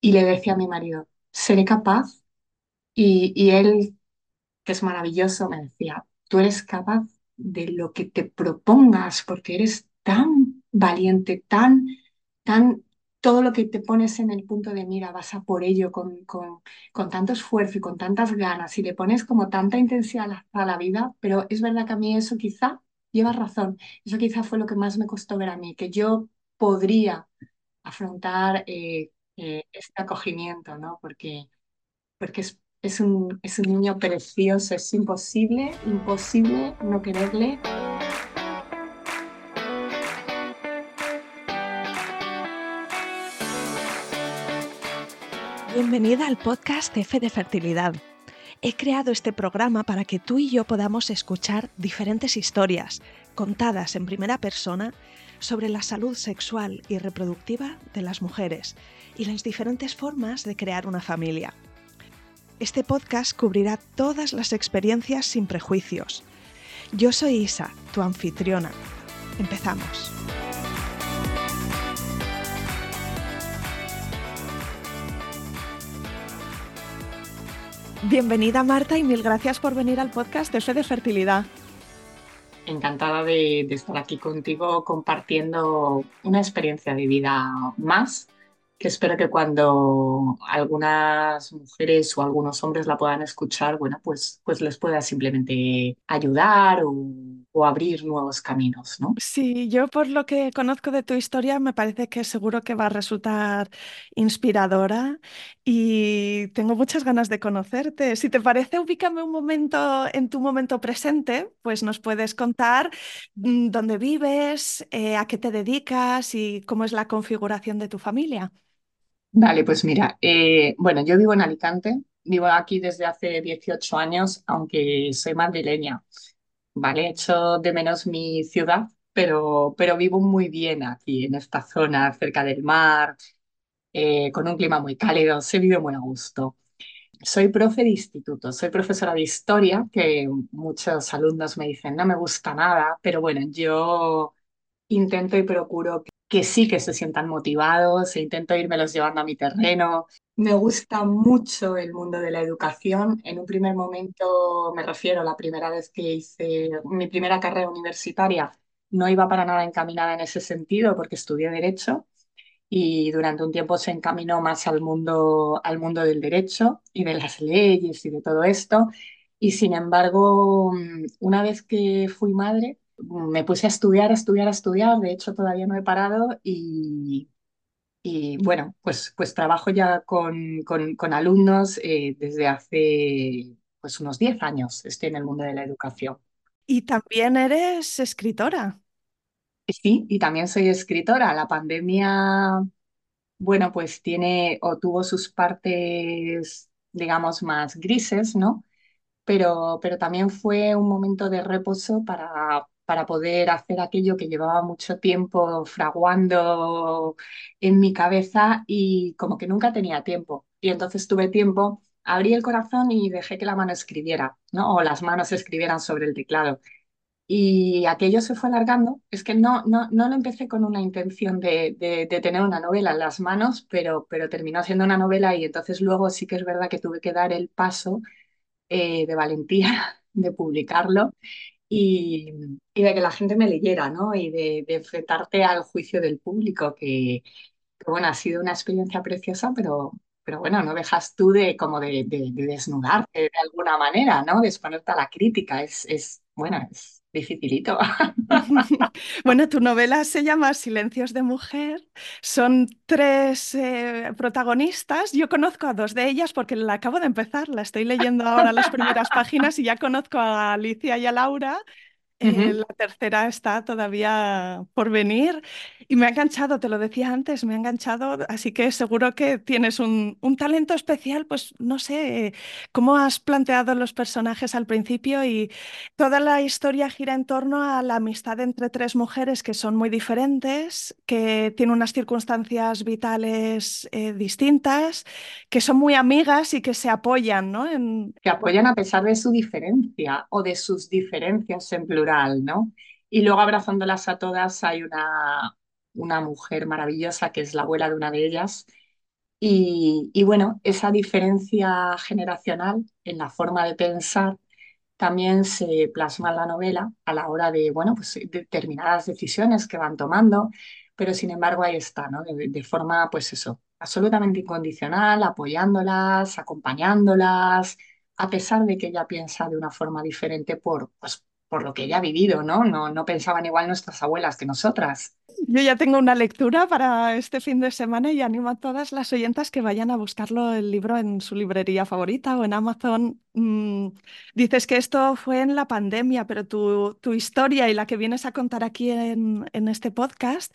y le decía a mi marido, ¿seré capaz? Y, y él, que es maravilloso, me decía, tú eres capaz de lo que te propongas porque eres tan valiente, tan, tan, todo lo que te pones en el punto de mira, vas a por ello con, con, con tanto esfuerzo y con tantas ganas y le pones como tanta intensidad a la, vida, pero es verdad que a mí eso quizá, llevas razón, eso quizá fue lo que más me costó ver a mí, que yo podría afrontar eh, eh, este acogimiento, ¿no? Porque, porque es, es un, es un niño precioso, es imposible, imposible no quererle. Bienvenida al podcast F de Fertilidad. He creado este programa para que tú y yo podamos escuchar diferentes historias contadas en primera persona sobre la salud sexual y reproductiva de las mujeres y las diferentes formas de crear una familia. Este podcast cubrirá todas las experiencias sin prejuicios. Yo soy Isa, tu anfitriona. Empezamos. Bienvenida Marta y mil gracias por venir al podcast de Fe de Fertilidad. Encantada de, de estar aquí contigo compartiendo una experiencia de vida más que espero que cuando algunas mujeres o algunos hombres la puedan escuchar, bueno, pues, pues les pueda simplemente ayudar o, abrir nuevos caminos, ¿no? Sí, yo por lo que conozco de tu historia me parece que seguro que va a resultar inspiradora y tengo muchas ganas de conocerte. Si te parece, ubícame un momento en tu momento presente, pues nos puedes contar mm, dónde vives, eh, a qué te dedicas y cómo es la configuración de tu familia. Vale, pues mira, eh, bueno, yo vivo en Alicante, vivo aquí desde hace 18 años, aunque soy madrileña, ¿vale? Echo de menos mi ciudad, pero, pero vivo muy bien aquí, en esta zona, cerca del mar, eh, con un clima muy cálido, se vive muy a gusto. Soy profe de instituto, soy profesora de historia, que muchos alumnos me dicen, no me gusta nada, pero bueno, yo intento y procuro que sí que se sientan motivados e intento irmelos llevando a mi terreno. Me gusta mucho el mundo de la educación. En un primer momento, me refiero a la primera vez que hice mi primera carrera universitaria, no iba para nada encaminada en ese sentido porque estudié Derecho y durante un tiempo se encaminó más al mundo, al mundo del derecho y de las leyes y de todo esto. Y sin embargo, una vez que fui madre, me puse a estudiar, a estudiar, a estudiar, de hecho todavía no he parado y, y bueno, pues, pues trabajo ya con, con, con alumnos eh, desde hace pues unos 10 años, estoy en el mundo de la educación. Y también eres escritora. Sí, y también soy escritora. La pandemia, bueno, pues tiene o tuvo sus partes, digamos, más grises, ¿no? Pero, pero también fue un momento de reposo para, para poder hacer aquello que llevaba mucho tiempo fraguando en mi cabeza y como que nunca tenía tiempo. Y entonces tuve tiempo, abrí el corazón y dejé que la mano escribiera, ¿no? O las manos escribieran sobre el teclado. Y aquello se fue alargando. Es que no, no, no lo empecé con una intención de, de, de, tener una novela en las manos, pero, pero terminó siendo una novela y entonces luego sí que es verdad que tuve que dar el paso eh, de valentía de publicarlo y, de que la gente me leyera, ¿no? Y de, enfrentarte al juicio del público, que, bueno, ha sido una experiencia preciosa, pero, pero bueno, no dejas tú de como de, de desnudarte de alguna manera, ¿no? De exponerte a la crítica. Es, es bueno, es dificilito. bueno, tu novela se llama Silencios de Mujer. Son tres eh, protagonistas. Yo conozco a dos de ellas porque la acabo de empezar. La estoy leyendo ahora las primeras páginas y ya conozco a Alicia y a Laura. Eh, la tercera está todavía por venir y me ha enganchado, te lo decía antes, me ha enganchado, así que seguro que tienes un, un talento especial, pues no sé cómo has planteado los personajes al principio y toda la historia gira en torno a la amistad entre tres mujeres que son muy diferentes, que tienen unas circunstancias vitales eh, distintas, que son muy amigas y que se apoyan, ¿no? En... Que apoyan a pesar de su diferencia o de sus diferencias en plural. Y luego abrazándolas a todas hay una, una mujer maravillosa que es la abuela de una de ellas, Y, y bueno, esa diferencia generacional en la forma de pensar también se plasma en la novela a la hora de, bueno, pues determinadas decisiones que van tomando, pero sin embargo ahí está, ¿no? De, de forma, pues eso, absolutamente incondicional, apoyándolas, acompañándolas, a pesar de que ella piensa de una forma diferente por, pues, por lo que ella ha vivido, ¿no? No, no pensaban igual nuestras abuelas que nosotras. Yo ya tengo una lectura para este fin de semana y animo a todas las oyentas que vayan a buscarlo el libro en su librería favorita o en Amazon. Mm, dices que esto fue en la pandemia, pero tu, historia y la que vienes a contar aquí en, este podcast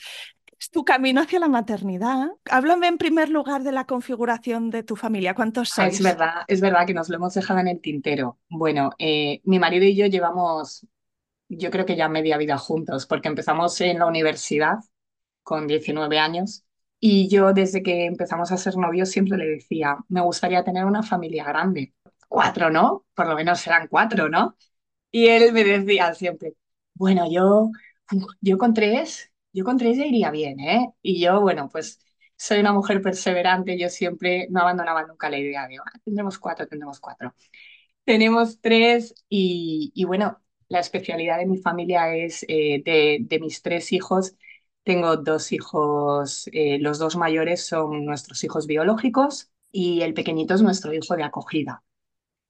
tu camino hacia la maternidad. Háblame en primer lugar de la configuración de tu familia. ¿Cuántos Ah, Es sois? verdad, es verdad que nos lo hemos dejado en el tintero. Bueno, eh, mi marido y yo llevamos, yo creo que ya media vida juntos, porque empezamos en la universidad con 19 años y yo desde que empezamos a ser novios siempre le decía, me gustaría tener una familia grande. Cuatro, ¿no? Por lo menos serán cuatro, ¿no? Y él me decía siempre, bueno, yo, yo con tres, yo con tres ya iría bien, ¿eh? Y yo, bueno, pues soy una mujer perseverante, yo siempre no abandonaba nunca la idea de, "Ah, tendremos cuatro, tendremos cuatro. Tenemos tres y, y bueno, la especialidad de mi familia es eh, de, de mis tres hijos. Tengo dos hijos, eh, los dos mayores son nuestros hijos biológicos y el pequeñito es nuestro hijo de acogida.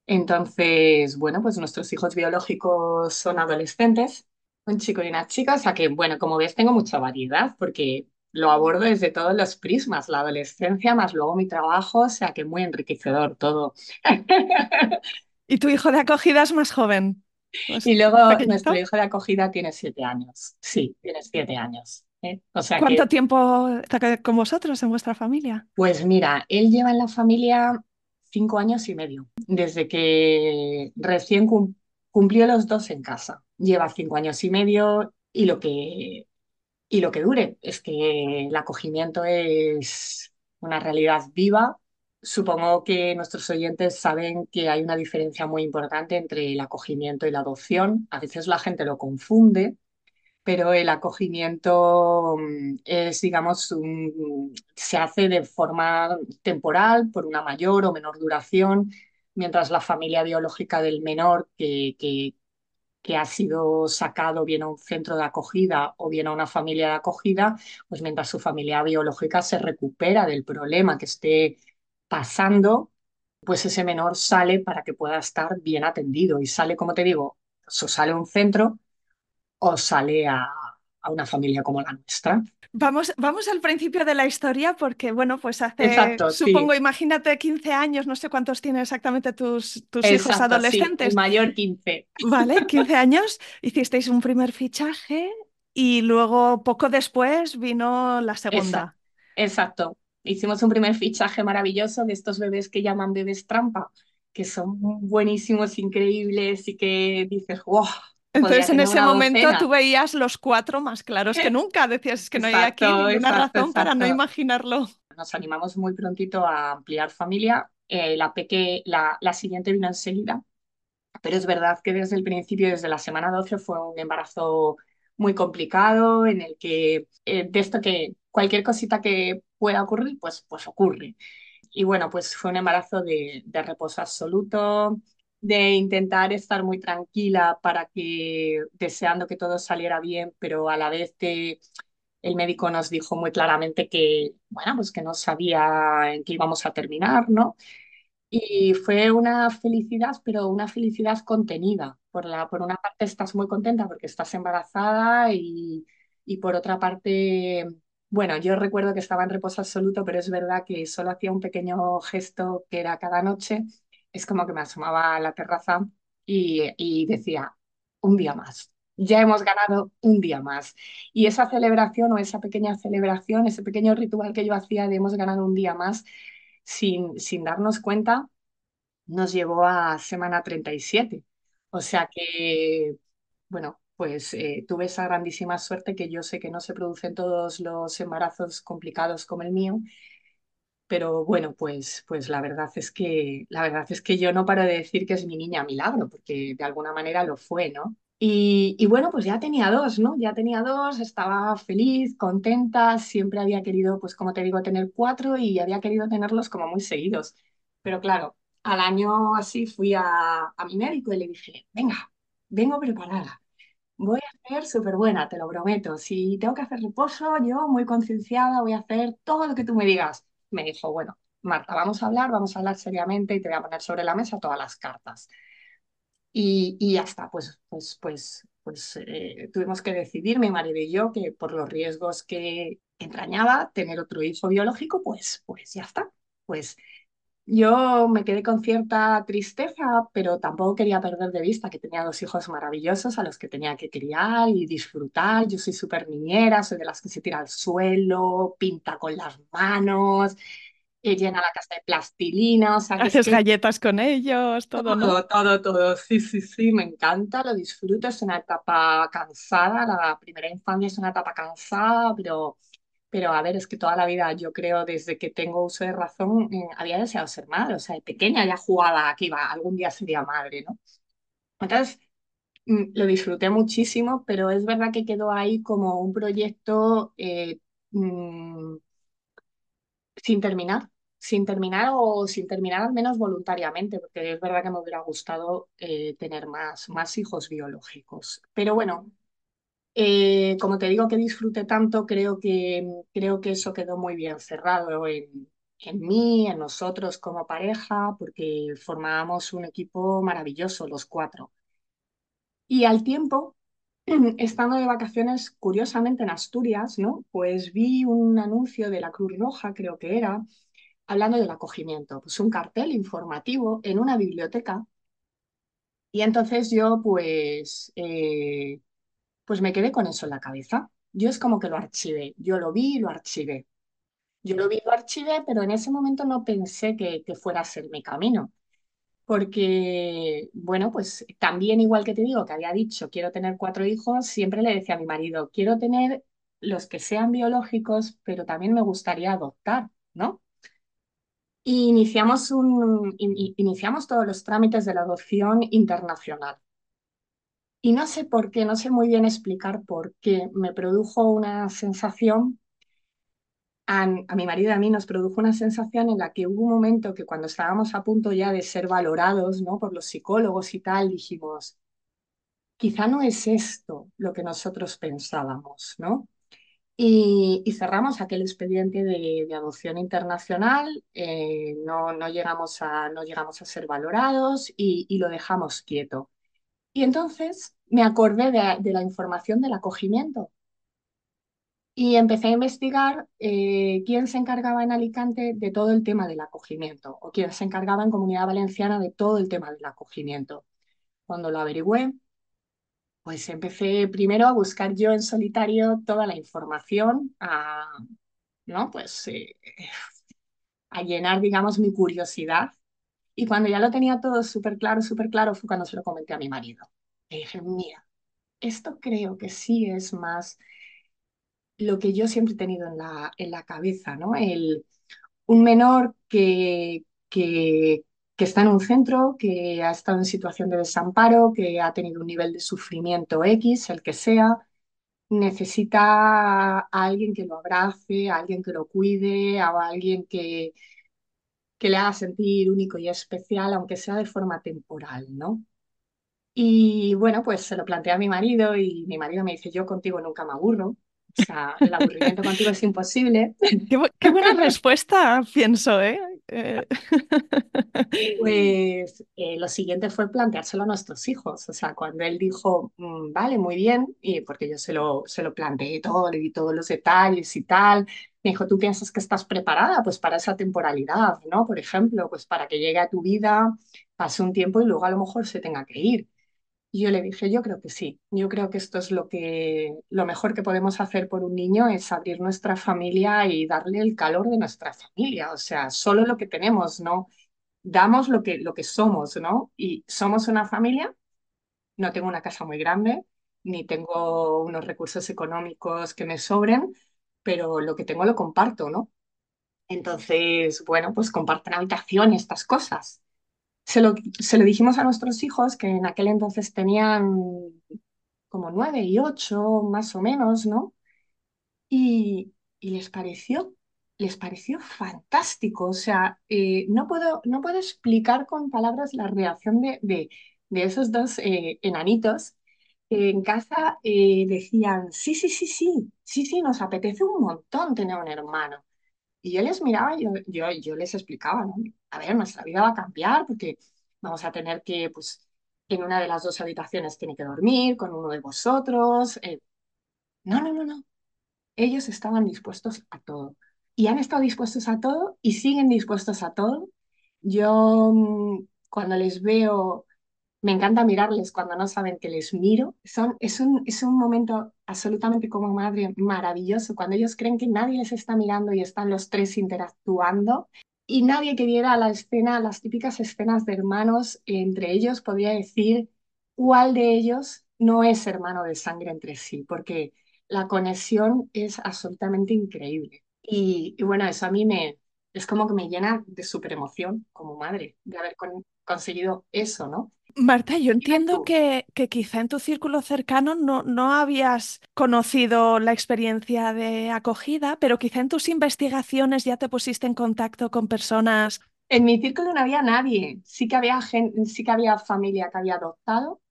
Entonces, bueno, pues nuestros hijos biológicos son adolescentes, un chico y una chica, o sea que, bueno, como ves, tengo mucha variedad porque lo abordo desde todos los prismas, la adolescencia más luego mi trabajo, o sea que muy enriquecedor todo. ¿Y tu hijo de acogida es más joven? ¿Es Y luego nuestro hijo de acogida tiene siete años, sí, tiene siete años. ¿eh? O sea ¿Cuánto que, tiempo está con vosotros en vuestra familia? pues mira, él lleva en la familia cinco años y medio, desde que recién cum- cumplió los dos en casa. Lleva cinco años y medio y lo que, y lo que dure es que el acogimiento es una realidad viva. Supongo que nuestros oyentes saben que hay una diferencia muy importante entre el acogimiento y la adopción. A veces la gente lo confunde pero el acogimiento mm, es, digamos, se hace de forma temporal, por una mayor o menor duración, mientras la familia biológica del menor que, que ha sido sacado bien a un centro de acogida o bien a una familia de acogida, pues mientras su familia biológica se recupera del problema que esté pasando, pues ese menor sale para que pueda estar bien atendido. Y sale, como te digo, o sale a un centro o sale a, a una familia como la nuestra. Vamos, vamos al principio de la historia porque, bueno, pues hace, Exacto, supongo, sí, imagínate 15 años, no sé cuántos tienen exactamente tus, tus hijos sí, adolescentes, mayor 15. ¿vale? 15 años, hicisteis un primer fichaje y luego poco después vino la segunda. exacto. Hicimos un primer fichaje maravilloso de estos bebés que llaman bebés trampa, que son buenísimos, increíbles y que dices, wow, Entonces, en ese momento tú veías los cuatro más claros que nunca. Decías, es que no hay aquí Exacto, ninguna exacto, razón para no exacto. imaginarlo. Nos animamos muy prontito a ampliar familia. Eh, la, peque, la, la siguiente vino enseguida Pero es verdad que desde el principio, desde la semana 12, fue un embarazo muy complicado en el que eh, de esto que cualquier cosita que pueda ocurrir, pues, pues ocurre. Y bueno, pues fue un embarazo de, de reposo absoluto, de intentar estar muy tranquila para que, deseando que todo saliera bien, pero a la vez de, el médico nos dijo muy claramente que, bueno, pues que no sabía en qué íbamos a terminar, ¿no? Y fue una felicidad, pero una felicidad contenida. Por la, por una parte estás muy contenta porque estás embarazada y, y por otra parte, bueno, yo recuerdo que estaba en reposo absoluto, pero es verdad que solo hacía un pequeño gesto que era cada noche. Es como que me asomaba a la terraza y, decía, un día más. Ya hemos ganado un día más. Y esa celebración o esa pequeña celebración, ese pequeño ritual que yo hacía de hemos ganado un día más, sin, sin darnos cuenta, nos llevó a semana 37. O sea que, bueno, pues eh, tuve esa grandísima suerte que yo sé que no se producen todos los embarazos complicados como el mío, pero bueno, pues, pues la verdad es que, la verdad es que yo no paro de decir que es mi niña milagro, porque de alguna manera lo fue, ¿no? Y, y bueno, pues ya tenía dos, ¿no? Ya tenía dos, estaba feliz, contenta, siempre había querido, pues como te digo, tener cuatro y había querido tenerlos como muy seguidos. Pero claro, al año así fui a, a mi médico y le dije, venga, vengo preparada. Voy a ser súper buena, te lo prometo. Si tengo que hacer reposo, yo muy concienciada voy a hacer todo lo que tú me digas. Me dijo, bueno, Marta, vamos a hablar, vamos a hablar seriamente y te voy a poner sobre la mesa todas las cartas. Y, y ya está, pues, pues, pues, pues eh, tuvimos que decidir, mi marido y yo, que por los riesgos que entrañaba tener otro hijo biológico, pues, pues ya está. Pues yo me quedé con cierta tristeza, pero tampoco quería perder de vista que tenía dos hijos maravillosos a los que tenía que criar y disfrutar. Yo soy súper niñera, soy de las que se tira al suelo, pinta con las manos, eh, llena la casa de plastilina, o sea que es Haces que galletas con ellos, todo, ¿no? todo, todo, todo. Sí, sí, sí, me encanta, lo disfruto. Es una etapa cansada. La primera infancia es una etapa cansada, pero, pero a ver, es que toda la vida, yo creo, desde que tengo uso de razón, eh, había deseado ser madre. O sea, de pequeña ya jugaba que iba, algún día sería madre, ¿no? Entonces, mm, lo disfruté muchísimo, pero es verdad que quedó ahí como un proyecto eh, mm, sin terminar, sin terminar o sin terminar al menos voluntariamente, porque es verdad que me hubiera gustado eh, tener más, más hijos biológicos. Pero bueno, eh, como te digo que disfruté tanto, creo que, creo que eso quedó muy bien cerrado en, en mí, en nosotros como pareja, porque formábamos un equipo maravilloso los cuatro. Y al tiempo, estando de vacaciones, curiosamente en Asturias, ¿no? Pues vi un anuncio de la Cruz Roja, creo que era, hablando del acogimiento, pues un cartel informativo en una biblioteca. Y entonces yo pues, eh, pues me quedé con eso en la cabeza. Yo es como que lo archivé, yo lo vi y lo archivé. Yo lo vi y lo archivé, pero en ese momento no pensé que, fuera a ser mi camino. Porque, bueno, pues también igual que te digo que había dicho quiero tener cuatro hijos, siempre le decía a mi marido, quiero tener los que sean biológicos, pero también me gustaría adoptar, ¿no? Y iniciamos, un, in- iniciamos todos los trámites de la adopción internacional. Y no sé por qué, no sé muy bien explicar por qué, me produjo una sensación, a, mi marido y a mí nos produjo una sensación en la que hubo un momento que cuando estábamos a punto ya de ser valorados, ¿no? por los psicólogos y tal, dijimos, quizá no es esto lo que nosotros pensábamos, ¿no? Y, cerramos aquel expediente de, adopción internacional, eh, no, llegamos a, no llegamos a ser valorados y lo dejamos quieto. Y entonces me acordé de, la información del acogimiento y empecé a investigar eh, quién se encargaba en Alicante de todo el tema del acogimiento o quién se encargaba en Comunidad Valenciana de todo el tema del acogimiento. Cuando lo averigüé, pues empecé primero a buscar yo en solitario toda la información, a, ¿no? Pues eh, a llenar, digamos, mi curiosidad. Y cuando ya lo tenía todo súper claro, súper claro, fue cuando se lo comenté a mi marido. Le dije, mira, esto creo que sí es más lo que yo siempre he tenido en la, en la cabeza, ¿no? El, un menor que, que, que está en un centro, que ha estado en situación de desamparo, que ha tenido un nivel de sufrimiento X, el que sea, necesita a alguien que lo abrace, a alguien que lo cuide, a alguien que, que le haga sentir único y especial, aunque sea de forma temporal, ¿no? Y bueno, pues se lo planteé a mi marido y mi marido me dice, yo contigo nunca me aburro, o sea, el aburrimiento contigo es imposible. Qué, bu- qué buena respuesta, pienso, ¿eh? Eh, Pues eh, lo siguiente fue planteárselo a nuestros hijos. O sea, cuando él dijo, "Mm, vale, muy bien, y porque yo se lo, se lo planteé todo, le di todos los detalles y tal, me dijo, ¿tú piensas que estás preparada pues para esa temporalidad, ¿no? Por ejemplo, pues para que llegue a tu vida, pase un tiempo y luego a lo mejor se tenga que ir. Y yo le dije, yo creo que sí, yo creo que esto es lo que, lo mejor que podemos hacer por un niño es abrir nuestra familia y darle el calor de nuestra familia. O sea, solo lo que tenemos, ¿no? damos lo que, lo que somos, ¿no? Y somos una familia, no tengo una casa muy grande, ni tengo unos recursos económicos que me sobren, pero lo que tengo lo comparto, ¿no? Entonces, bueno, pues comparten habitación y estas cosas. Se lo, se lo dijimos a nuestros hijos que en aquel entonces tenían como nueve y ocho, más o menos, ¿no? Y, y les pareció, les pareció fantástico. O sea, eh, no puedo, no puedo explicar con palabras la reacción de, de, de esos dos eh, enanitos. que en casa eh, decían, sí, sí, sí, sí, sí, sí, nos apetece un montón tener un hermano. Y yo les miraba yo, yo, yo les explicaba, ¿no? A ver, nuestra vida va a cambiar porque vamos a tener que, pues, en una de las dos habitaciones tiene que dormir con uno de vosotros. eh, no, no, no, no. Ellos estaban dispuestos a todo. Y han estado dispuestos a todo y siguen dispuestos a todo. Yo, mm, cuando les veo me encanta mirarles cuando no saben que les miro. Es un, es un momento absolutamente como madre maravilloso, cuando ellos creen que nadie les está mirando y están los tres interactuando. Y nadie que viera la escena, las típicas escenas de hermanos entre ellos, podría decir cuál de ellos no es hermano de sangre entre sí, porque la conexión es absolutamente increíble. Y, y bueno, eso a mí me, es como que me llena de súper emoción como madre, de haber con- conseguido eso, ¿no? Marta, yo entiendo que, que quizá en tu círculo cercano no, no habías conocido la experiencia de acogida, pero quizá en tus investigaciones ya te pusiste en contacto con personas. En mi círculo no había nadie. Sí que había gen- sí que había familia que había adoptado,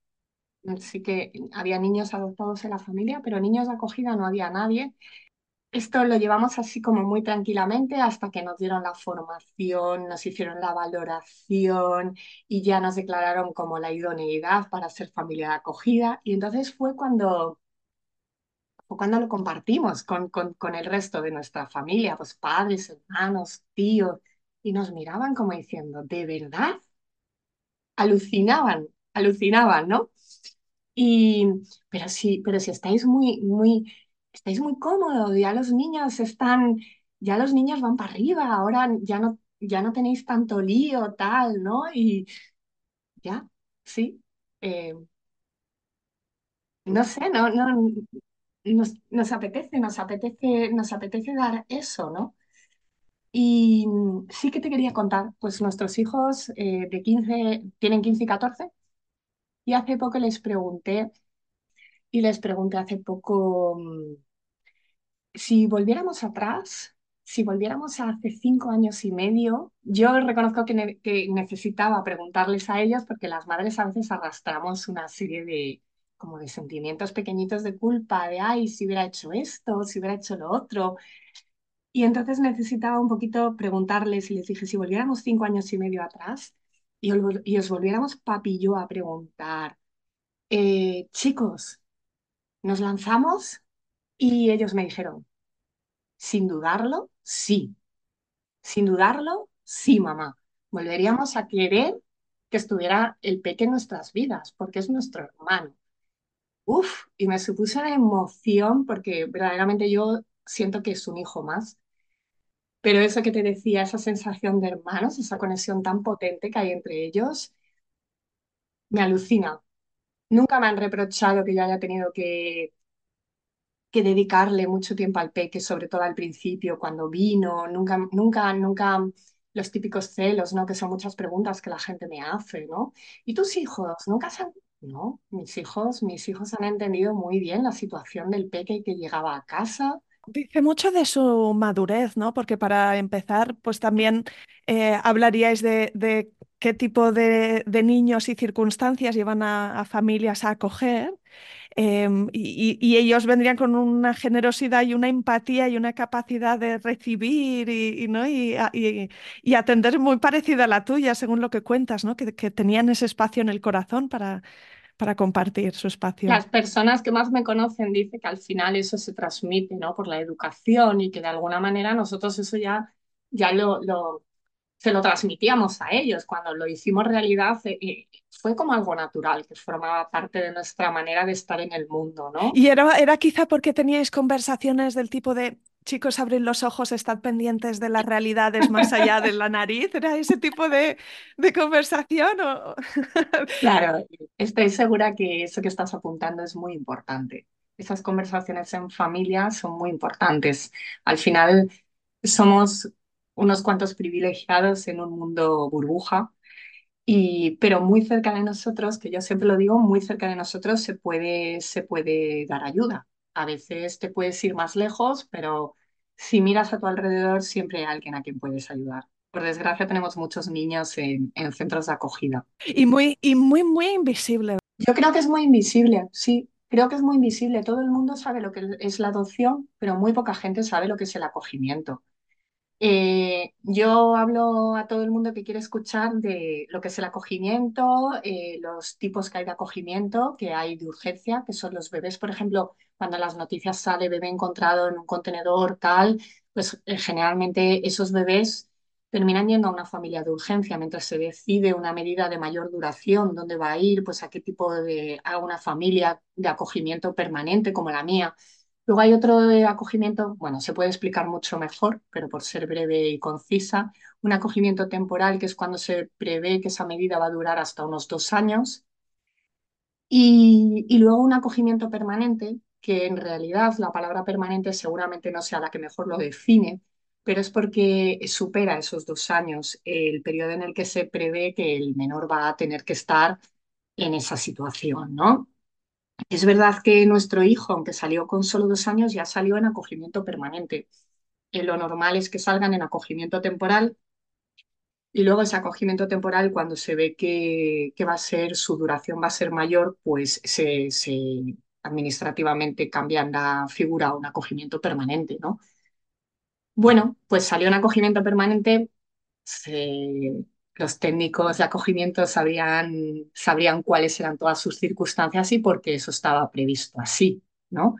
sí que había niños adoptados en la familia, pero niños de acogida no había nadie. Esto lo llevamos así como muy tranquilamente hasta que nos dieron la formación, nos hicieron la valoración y ya nos declararon como la idoneidad para ser familia de acogida. Y entonces fue cuando, fue cuando lo compartimos con, con, el resto de nuestra familia, pues padres, hermanos, tíos, y nos miraban como diciendo, ¿de verdad? alucinaban, alucinaban, ¿no? Y, pero sí, pero si estáis muy, muy, estáis muy cómodos, ya los niños están, ya los niños van para arriba, ahora ya no, ya no tenéis tanto lío, tal, ¿no? Y ya, sí, eh, no sé, no, no, nos, nos apetece, nos apetece, nos apetece dar eso, ¿no? Y sí que te quería contar, pues nuestros hijos eh, de 15 tienen 15 y 14 y hace poco les pregunté Y les pregunté hace poco, mm, si volviéramos atrás, si volviéramos a hace cinco años y medio, yo reconozco que, ne- que necesitaba preguntarles a ellos porque las madres a veces arrastramos una serie de, como de sentimientos pequeñitos de culpa, de, ay, si hubiera hecho esto, si hubiera hecho lo otro. Y entonces necesitaba un poquito preguntarles y les dije, si volviéramos cinco años y medio atrás y os volviéramos papi y yo a preguntar, eh, chicos, ¿nos lanzamos? Y ellos me dijeron, sin dudarlo, sí. Sin dudarlo, sí, mamá. Volveríamos a querer que estuviera el peque en nuestras vidas, porque es nuestro hermano. Uf, y me supuso una emoción porque verdaderamente yo siento que es un hijo más. Pero eso que te decía, esa sensación de hermanos, esa conexión tan potente que hay entre ellos, me alucina. Nunca me han reprochado que yo haya tenido que que dedicarle mucho tiempo al peque, sobre todo al principio, cuando vino, nunca, nunca, nunca los típicos celos, ¿no? Que son muchas preguntas que la gente me hace, ¿no? ¿Y tus hijos? ¿Nunca se han... No, mis hijos, mis hijos han entendido muy bien la situación del peque que llegaba a casa. Dice mucho de su madurez, ¿no? Porque para empezar, pues también eh, hablaríais de, de qué tipo de, de niños y circunstancias llevan a, familias a acoger. Em, y, y- ellos vendrían con una generosidad y una empatía y una capacidad de recibir y, y, ¿no? y- y atender muy parecida a la tuya, según lo que cuentas, ¿no? Que, que tenían ese espacio en el corazón para, para compartir su espacio. Las personas que más me conocen dicen que al final eso se transmite, ¿no? Por la educación y que de alguna manera nosotros eso ya, ya lo, lo, se lo transmitíamos a ellos. Cuando lo hicimos realidad, eh, eh, fue como algo natural, que formaba parte de nuestra manera de estar en el mundo, ¿no? Y era, era quizá porque teníais conversaciones del tipo de, chicos, abrid los ojos, estad pendientes de las realidades más allá de la nariz. ¿Era ese tipo de, de conversación? o- Claro, estoy segura que eso que estás apuntando es muy importante. Esas conversaciones en familia son muy importantes. Al final somos unos cuantos privilegiados en un mundo burbuja Y, pero muy cerca de nosotros, que yo siempre lo digo, muy cerca de nosotros se puede, se puede dar ayuda. A veces te puedes ir más lejos, pero si miras a tu alrededor, siempre hay alguien a quien puedes ayudar. Por desgracia, tenemos muchos niños en, en centros de acogida. Y muy, y muy, muy invisible. Yo creo que es muy invisible, sí, creo que es muy invisible. Todo el mundo sabe lo que es la adopción, pero muy poca gente sabe lo que es el acogimiento. Eh, yo hablo a todo el mundo que quiere escuchar de lo que es el acogimiento, eh, los tipos que hay de acogimiento, que hay de urgencia, que son los bebés, por ejemplo, cuando las noticias sale bebé encontrado en un contenedor, tal, pues eh, generalmente esos bebés terminan yendo a una familia de urgencia mientras se decide una medida de mayor duración, dónde va a ir, pues a qué tipo de, a una familia de acogimiento permanente como la mía. Luego hay otro de acogimiento, bueno, se puede explicar mucho mejor, pero por ser breve y concisa, un acogimiento temporal, que es cuando se prevé que esa medida va a durar hasta unos dos años, y, y luego un acogimiento permanente, que en realidad la palabra permanente seguramente no sea la que mejor lo define, pero es porque supera esos dos años el periodo en el que se prevé que el menor va a tener que estar en esa situación, ¿no? Es verdad que nuestro hijo, aunque salió con solo dos años, ya salió en acogimiento permanente. Eh, lo normal es que salgan en acogimiento temporal y luego ese acogimiento temporal, cuando se ve que, que va a ser, su duración va a ser mayor, pues se, se administrativamente cambian la figura a un acogimiento permanente, ¿no? Bueno, pues salió en acogimiento permanente, los técnicos de acogimiento sabrían, sabrían cuáles eran todas sus circunstancias y por qué eso estaba previsto así, ¿no?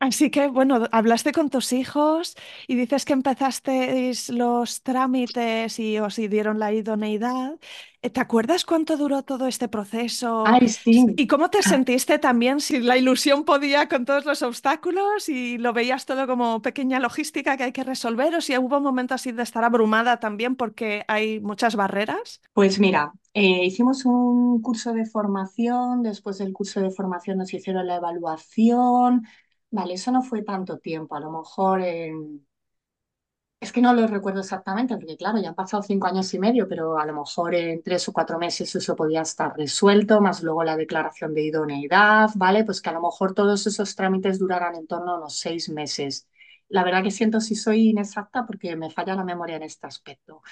Así que, bueno, hablaste con tus hijos y dices que empezasteis los trámites y os dieron la idoneidad. Eh, ¿Te acuerdas cuánto duró todo este proceso? Ay, sí. ¿Y cómo te sentiste también si la ilusión podía con todos los obstáculos y lo veías todo como pequeña logística que hay que resolver? ¿O si hubo momentos así de estar abrumada también porque hay muchas barreras? Pues mira, eh, hicimos un curso de formación, después del curso de formación nos hicieron la evaluación. Vale, eso no fue tanto tiempo, a lo mejor en Es que no lo recuerdo exactamente, porque claro, ya han pasado cinco años y medio, pero a lo mejor en tres o cuatro meses eso podía estar resuelto, más luego la declaración de idoneidad, ¿vale? Pues que a lo mejor todos esos trámites duraran en torno a unos seis meses. La verdad que siento si soy inexacta porque me falla la memoria en este aspecto.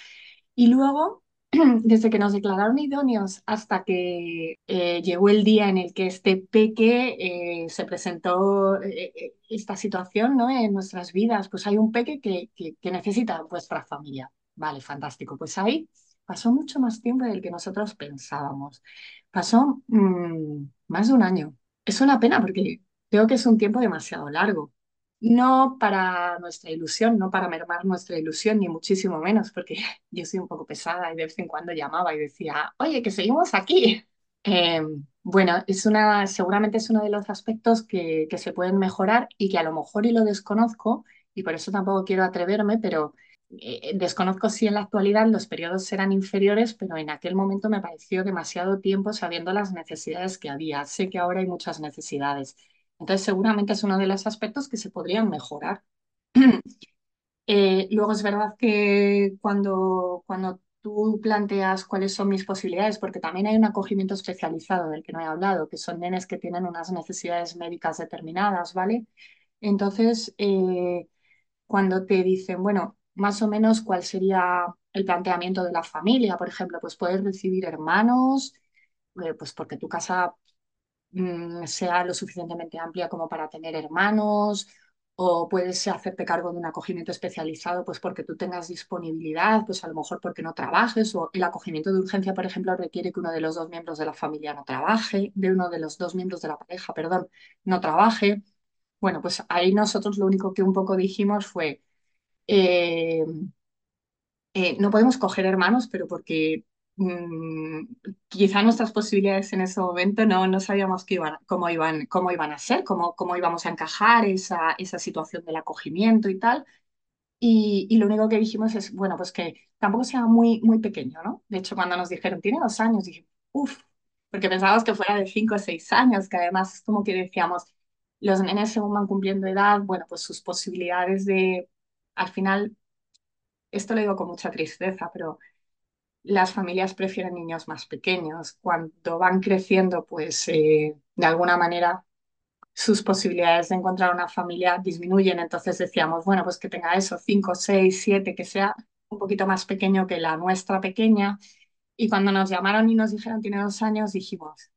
Y luego, desde que nos declararon idóneos hasta que eh, llegó el día en el que este peque eh, se presentó eh, esta situación, ¿no? en nuestras vidas, pues hay un peque que, que, que necesita vuestra familia. Vale, fantástico. Pues ahí pasó mucho más tiempo del que nosotros pensábamos. Pasó mm, más de un año. Es una pena porque creo que es un tiempo demasiado largo. No para nuestra ilusión, no para mermar nuestra ilusión, ni muchísimo menos, porque yo soy un poco pesada y de vez en cuando llamaba y decía, oye, que seguimos aquí. Eh, bueno, es una, seguramente es uno de los aspectos que, que se pueden mejorar y que a lo mejor y lo desconozco, y por eso tampoco quiero atreverme, pero eh, desconozco si en la actualidad los periodos serán inferiores, pero en aquel momento me pareció demasiado tiempo sabiendo las necesidades que había. Sé que ahora hay muchas necesidades. Entonces, seguramente es uno de los aspectos que se podrían mejorar. Eh, luego es verdad que cuando, cuando tú planteas cuáles son mis posibilidades, porque también hay un acogimiento especializado del que no he hablado, que son nenes que tienen unas necesidades médicas determinadas, ¿vale? Entonces, eh, cuando te dicen, bueno, más o menos cuál sería el planteamiento de la familia, por ejemplo, pues puedes recibir hermanos, eh, pues porque tu casa mm, sea lo suficientemente amplia como para tener hermanos, o puedes hacerte cargo de un acogimiento especializado, pues porque tú tengas disponibilidad, pues a lo mejor porque no trabajes, o el acogimiento de urgencia, por ejemplo, requiere que uno de los dos miembros de la familia no trabaje, de uno de los dos miembros de la pareja, perdón, no trabaje. Bueno, pues ahí nosotros lo único que un poco dijimos fue, eh, eh, no podemos coger hermanos, pero porque quizá nuestras posibilidades en ese momento no, no sabíamos qué iban, cómo, iban, cómo iban a ser, cómo, cómo íbamos a encajar esa, esa situación del acogimiento y tal. Y, y lo único que dijimos es, bueno, pues que tampoco sea muy, muy pequeño, ¿no? De hecho, cuando nos dijeron, tiene dos años, dije, uff, porque pensábamos que fuera de cinco o seis años, que además es como que decíamos, los nenes según van cumpliendo edad, bueno, pues sus posibilidades de, al final esto lo digo con mucha tristeza, pero las familias prefieren niños más pequeños. Cuando van creciendo, pues eh, de alguna manera sus posibilidades de encontrar una familia disminuyen. Entonces decíamos, bueno, pues que tenga eso, cinco, seis, siete, que sea un poquito más pequeño que la nuestra pequeña. Y cuando nos llamaron y nos dijeron tiene dos años, dijimos,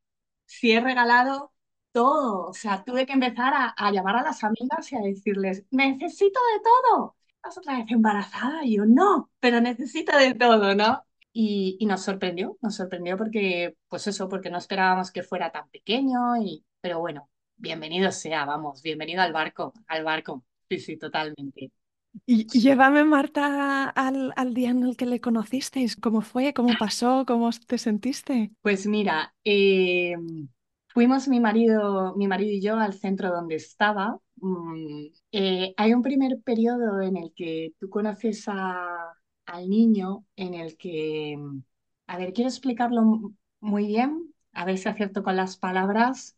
si he regalado todo. O sea, tuve que empezar a, a llamar a las amigas y a decirles, necesito de todo. ¿Estás otra vez embarazada? Y yo, no, pero necesito de todo, ¿no? Y, y, nos sorprendió, nos sorprendió porque, pues eso, porque no esperábamos que fuera tan pequeño, y, pero bueno, bienvenido sea, vamos, bienvenido al barco, al barco, sí, sí, totalmente. Y llévame, Marta, al, al día en el que le conocisteis. ¿Cómo fue? ¿Cómo pasó? ¿Cómo te sentiste? Pues mira, eh, fuimos mi marido, mi marido y yo al centro donde estaba. Mm, eh, hay un primer periodo en el que tú conoces a, al niño, en el que, a ver, quiero explicarlo muy bien, a ver si acierto con las palabras,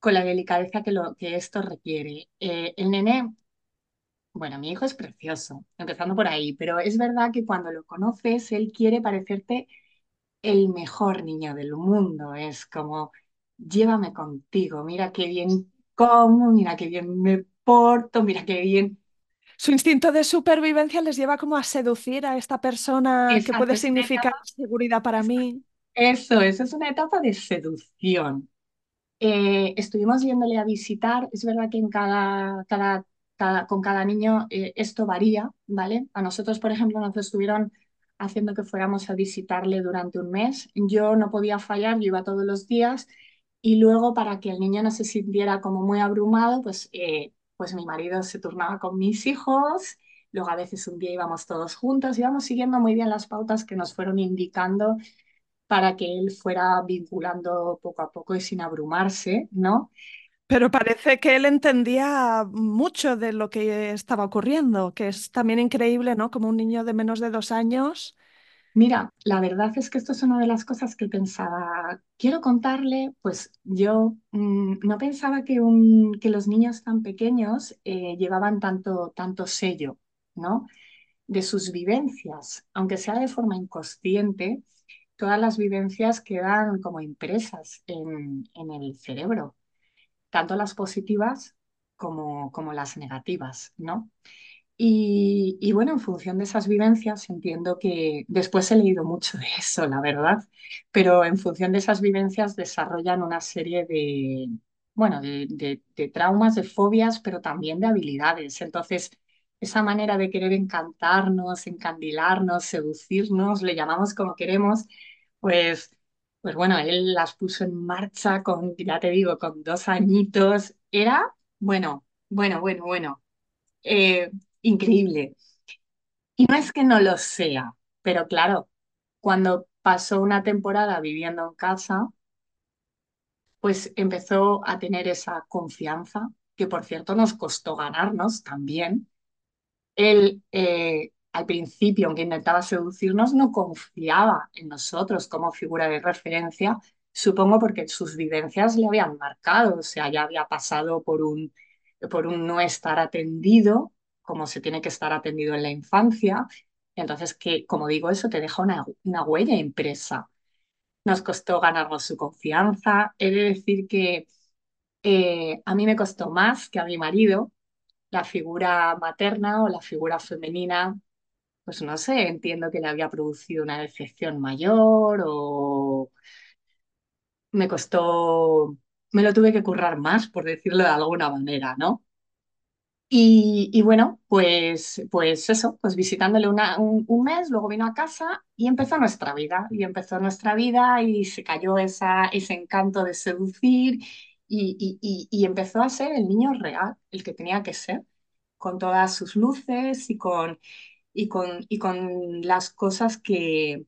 con la delicadeza que, lo, que esto requiere. Eh, el nene bueno, mi hijo es precioso, empezando por ahí, pero es verdad que cuando lo conoces, él quiere parecerte el mejor niño del mundo. Es como, llévame contigo, mira qué bien como, mira qué bien me porto, mira qué bien. Su instinto de supervivencia les lleva como a seducir a esta persona que Exacto, puede es una significar etapa, seguridad para mí. eso, eso es una etapa de seducción. Eh, estuvimos yéndole a visitar, es verdad que en cada, cada, cada- con cada niño eh, esto varía, ¿vale? A nosotros, por ejemplo, nos estuvieron haciendo que fuéramos a visitarle durante un mes. Yo no podía fallar, yo iba todos los días y luego para que el niño no se sintiera como muy abrumado, pues, eh, pues mi marido se turnaba con mis hijos. Luego a veces un día íbamos todos juntos, íbamos siguiendo muy bien las pautas que nos fueron indicando para que él fuera vinculando poco a poco y sin abrumarse, ¿no? Pero parece que él entendía mucho de lo que estaba ocurriendo, que es también increíble, ¿no? Como un niño de menos de dos años. Mira, la verdad es que esto es una de las cosas que pensaba, quiero contarle, pues yo mm, no pensaba que, los niños tan pequeños eh, llevaban tanto, tanto sello, ¿no? De sus vivencias, aunque sea de forma inconsciente, todas las vivencias quedan como impresas en, en el cerebro. tanto las positivas como, como las negativas, ¿no? Y, bueno, en función de esas vivencias, entiendo que después he leído mucho de eso, la verdad, pero en función de esas vivencias desarrollan una serie de, bueno, de, de traumas, de fobias, pero también de habilidades. Entonces, esa manera de querer encantarnos, encandilarnos, seducirnos, le llamamos como queremos, pues pues bueno, él las puso en marcha con, ya te digo, con dos añitos. Era, bueno, bueno, bueno, bueno, eh, increíble. Y no es que no lo sea, pero claro, cuando pasó una temporada viviendo en casa, pues empezó a tener esa confianza, que por cierto nos costó ganarnos también él eh, al principio, aunque intentaba seducirnos, no confiaba en nosotros como figura de referencia, supongo porque sus vivencias le habían marcado, o sea, ya había pasado por un, por un no estar atendido, como se tiene que estar atendido en la infancia. Entonces, que, como digo, eso te deja una, una huella impresa. Nos costó ganarnos su confianza. He de decir que eh, a mí me costó más que a mi marido, la figura materna o la figura femenina, pues no sé, entiendo que le había producido una decepción mayor o me costó, me lo tuve que currar más, por decirlo de alguna manera, ¿no? Y, bueno, pues, pues eso, pues visitándole una- un, mes, luego vino a casa y empezó nuestra vida, y empezó nuestra vida y se cayó esa, ese encanto de seducir y, y, y, y empezó a ser el niño real, el que tenía que ser, con todas sus luces y con, y con, y con las cosas que,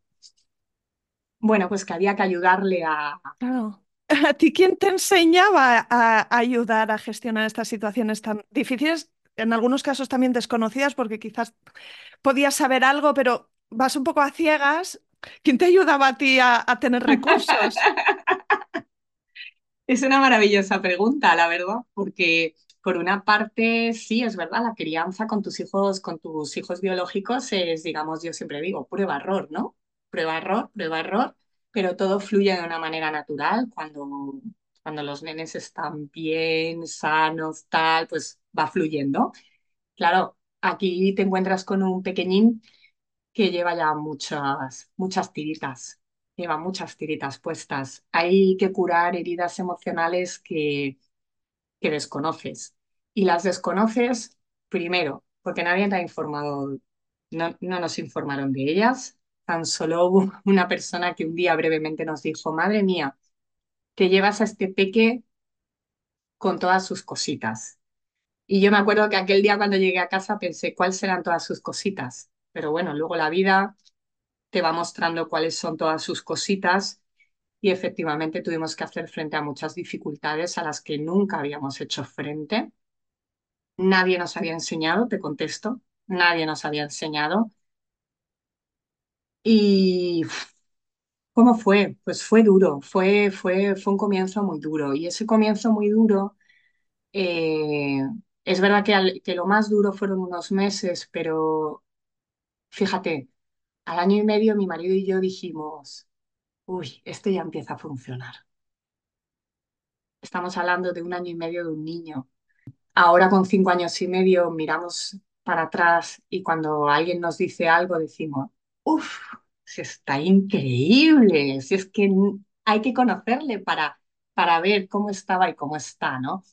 bueno, pues que había que ayudarle a... Claro. ¿A ti quién te enseñaba a ayudar a gestionar estas situaciones tan difíciles, en algunos casos también desconocidas, porque quizás podías saber algo, pero vas un poco a ciegas? ¿Quién te ayudaba a ti a, a tener recursos? Es una maravillosa pregunta, la verdad, porque por una parte sí, es verdad, la crianza con tus hijos, con tus hijos biológicos es, digamos, yo siempre digo, prueba-error, ¿no? prueba error, prueba error, pero todo fluye de una manera natural cuando, cuando los nenes están bien, sanos, tal, pues va fluyendo. Claro, aquí te encuentras con un pequeñín que lleva ya muchas, muchas tiritas, lleva muchas tiritas puestas. Hay que curar heridas emocionales que, que desconoces. Y las desconoces primero, porque nadie te ha informado, no, no nos informaron de ellas. Tan solo una persona que un día brevemente nos dijo, madre mía, que llevas a este peque con todas sus cositas. Y yo me acuerdo que aquel día cuando llegué a casa pensé, ¿cuáles serán todas sus cositas? Pero bueno, luego la vida te va mostrando cuáles son todas sus cositas y efectivamente tuvimos que hacer frente a muchas dificultades a las que nunca habíamos hecho frente. Nadie nos había enseñado, te contesto, nadie nos había enseñado. Y ¿cómo fue? Pues fue duro, fue, fue, fue un comienzo muy duro. Y ese comienzo muy duro, eh, es verdad que, que lo más duro fueron unos meses, pero fíjate, al año y medio mi marido y yo dijimos, uy, esto ya empieza a funcionar. Estamos hablando de un año y medio de un niño. Ahora con cinco años y medio miramos para atrás y cuando alguien nos dice algo decimos, uff, si está increíble, si es que hay que conocerle para, para ver cómo estaba y cómo está, ¿no?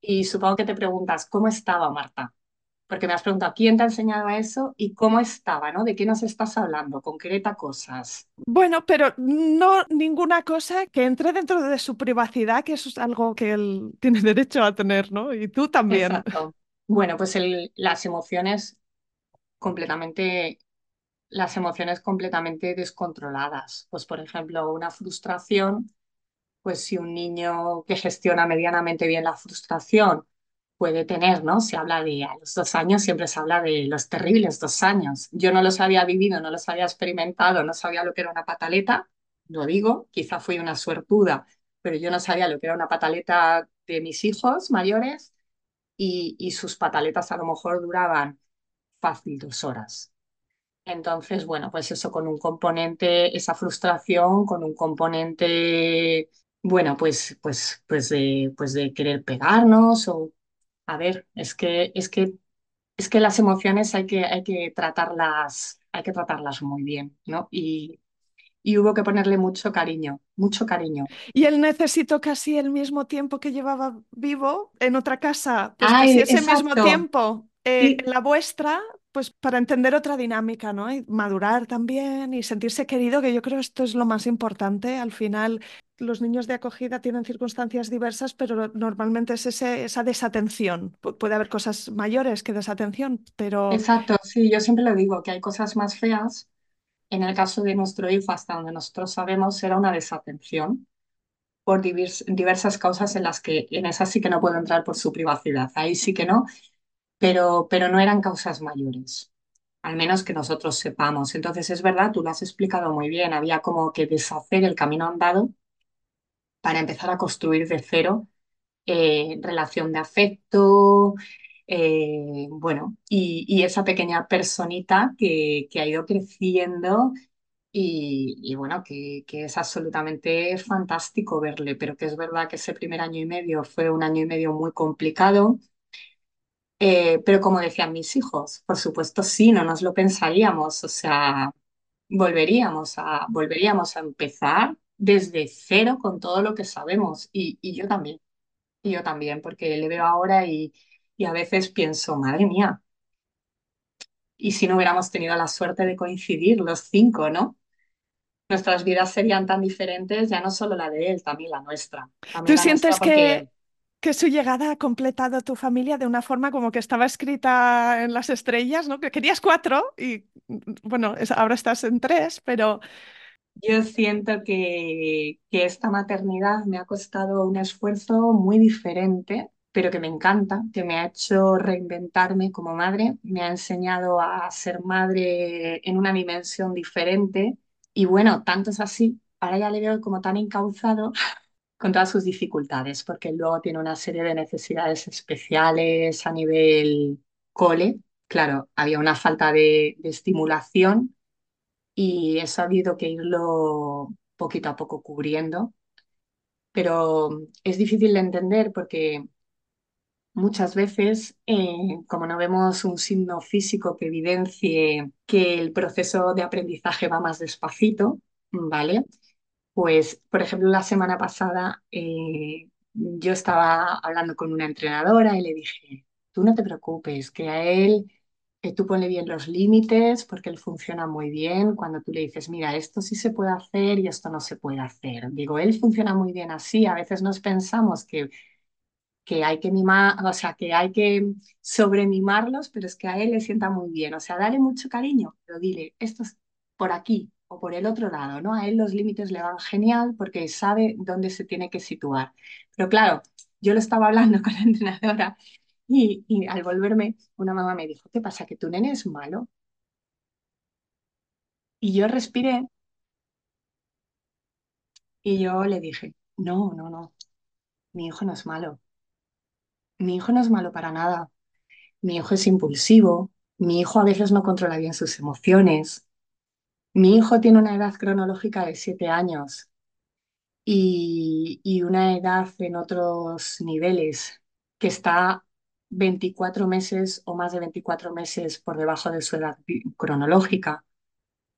Y supongo que te preguntas, ¿cómo estaba Marta? Porque me has preguntado, ¿quién te ha enseñado eso y cómo estaba, ¿no? ¿De qué nos estás hablando? Concreta cosas. Bueno, pero no ninguna cosa que entre dentro de su privacidad, que eso es algo que él tiene derecho a tener, ¿no? Y tú también. Exacto. Bueno, pues el- las emociones completamente las emociones completamente descontroladas. Pues, por ejemplo, una frustración, pues si un niño que gestiona medianamente bien la frustración puede tener, ¿no? Se habla de a los dos años, siempre se habla de los terribles dos años. Yo no los había vivido, no los había experimentado, no sabía lo que era una pataleta, lo digo, quizá fui una suertuda, pero yo no sabía lo que era una pataleta de mis hijos mayores y, y sus pataletas a lo mejor duraban fácil dos horas. Entonces, bueno, pues eso con un componente, esa frustración, con un componente, bueno, pues, pues, pues de, pues de querer pegarnos o, a ver, es que, es que, es que las emociones hay que, hay que tratarlas, hay que tratarlas muy bien, ¿no? Y, y hubo que ponerle mucho cariño, mucho cariño. Y él necesitó casi el mismo tiempo que llevaba vivo en otra casa, pues casi Ay, ese mismo exacto. tiempo eh, Sí, en la vuestra, pues para entender otra dinámica, ¿no? Y madurar también y sentirse querido, que yo creo esto es lo más importante. Al final, los niños de acogida tienen circunstancias diversas, pero normalmente es ese- esa desatención. Pu- puede haber cosas mayores que desatención, pero exacto. Sí, yo siempre lo digo, que hay cosas más feas. En el caso de nuestro hijo, hasta donde nosotros sabemos, era una desatención por divers- diversas causas en las que en esas sí que no puedo entrar por su privacidad, ahí sí que no, pero, pero no eran causas mayores, al menos que nosotros sepamos. Entonces es verdad, tú lo has explicado muy bien, había como que deshacer el camino andado para empezar a construir de cero eh, relación de afecto, eh, bueno, y, esa pequeña personita que, ha ido creciendo y, y bueno, que, que es absolutamente fantástico verle, pero que es verdad que ese primer año y medio fue un año y medio muy complicado. Eh, pero como decían mis hijos, por supuesto sí, no nos lo pensaríamos, o sea, volveríamos a, volveríamos a empezar desde cero con todo lo que sabemos y, y yo también, y yo también, porque le veo ahora y, y a veces pienso, madre mía, y si no hubiéramos tenido la suerte de coincidir los cinco, ¿no? nuestras vidas serían tan diferentes, ya no solo la de él, también la nuestra. También ¿tú la sientes que, que su llegada ha completado tu familia de una forma como que estaba escrita en las estrellas, ¿no? Que querías cuatro y bueno, es- ahora estás en tres, pero yo siento que, que esta maternidad me ha costado un esfuerzo muy diferente, pero que me encanta, que me ha hecho reinventarme como madre, me ha enseñado a ser madre en una dimensión diferente. Y bueno, tanto es así, ahora ya le veo como tan encauzado con todas sus dificultades, porque luego tiene una serie de necesidades especiales a nivel cole. Claro, había una falta de, estimulación y he sabido que irlo poquito a poco cubriendo, pero es difícil de entender porque muchas veces, eh, como no vemos un signo físico que evidencie que el proceso de aprendizaje va más despacito, ¿vale? Pues, por ejemplo, la semana pasada eh, yo estaba hablando con una entrenadora y le dije, tú no te preocupes, que a él, que tú ponle bien los límites porque él funciona muy bien cuando tú le dices, mira, esto sí se puede hacer y esto no se puede hacer. Digo, él funciona muy bien así, a veces nos pensamos que que hay que mimar, o sea, que hay que sobremimarlos, pero es que a él le sienta muy bien. O sea, dale mucho cariño, pero dile, esto es por aquí o por el otro lado, ¿no? A él los límites le van genial porque sabe dónde se tiene que situar. Pero claro, yo lo estaba hablando con la entrenadora y, y al volverme, una mamá me dijo, ¿qué pasa? ¿Que tu nene es malo? Y yo respiré y yo le dije, no, no, no, mi hijo no es malo. Mi hijo no es malo para nada. Mi hijo es impulsivo, mi hijo a veces no controla bien sus emociones, mi hijo tiene una edad cronológica de siete años y, una edad en otros niveles que está 24 meses o más de 24 meses por debajo de su edad cronológica.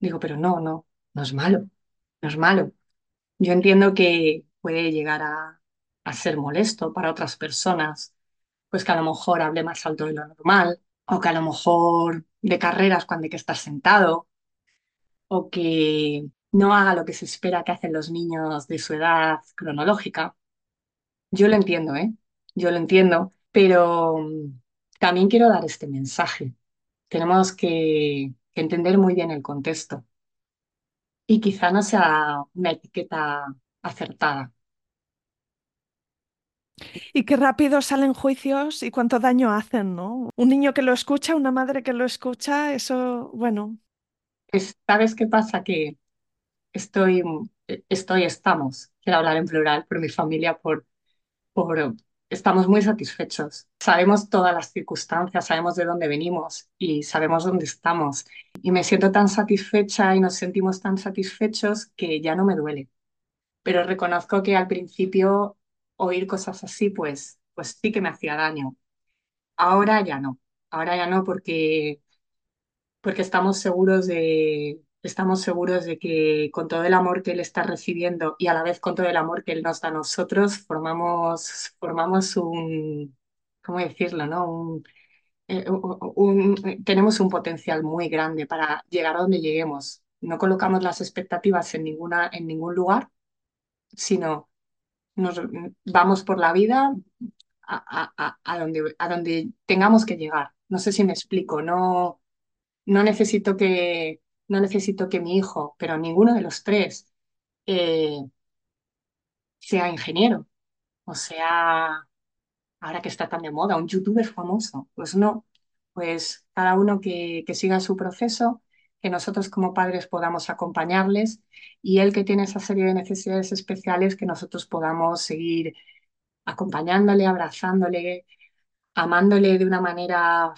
Digo, pero no, no, no es malo, no es malo. Yo entiendo que puede llegar a, a ser molesto para otras personas, pues que a lo mejor hable más alto de lo normal o que a lo mejor de carreras cuando hay que estar sentado, o que no haga lo que se espera que hacen los niños de su edad cronológica. Yo lo entiendo, ¿eh? Yo lo entiendo, pero mm, también quiero dar este mensaje. Tenemos que, que entender muy bien el contexto y quizá no sea una etiqueta acertada. Y qué rápido salen juicios y cuánto daño hacen, ¿no? Un niño que lo escucha, una madre que lo escucha, eso, bueno, Es- ¿Sabes qué pasa? Que estoy, estoy, estamos, quiero hablar en plural por mi familia, por por, estamos muy satisfechos. Sabemos todas las circunstancias, sabemos de dónde venimos y sabemos dónde estamos. Y me siento tan satisfecha y nos sentimos tan satisfechos que ya no me duele. Pero reconozco que al principio oír cosas así, pues, pues sí que me hacía daño. Ahora ya no. Ahora ya no porque porque estamos seguros de, estamos seguros de que con todo el amor que Él está recibiendo y a la vez con todo el amor que Él nos da a nosotros, formamos, formamos un, ¿cómo decirlo, no? Un, eh, un- tenemos un potencial muy grande para llegar a donde lleguemos. No colocamos las expectativas en ninguna, en ningún lugar, sino nos vamos por la vida a, a, a donde, a donde tengamos que llegar. No sé si me explico, no no necesito que, no necesito que mi hijo, pero ninguno de los tres, eh, sea ingeniero o sea, ahora que está tan de moda, un youtuber famoso. Pues no, pues cada uno que, que siga su proceso, que nosotros como padres podamos acompañarles y él que tiene esa serie de necesidades especiales, que nosotros podamos seguir acompañándole, abrazándole, amándole de una manera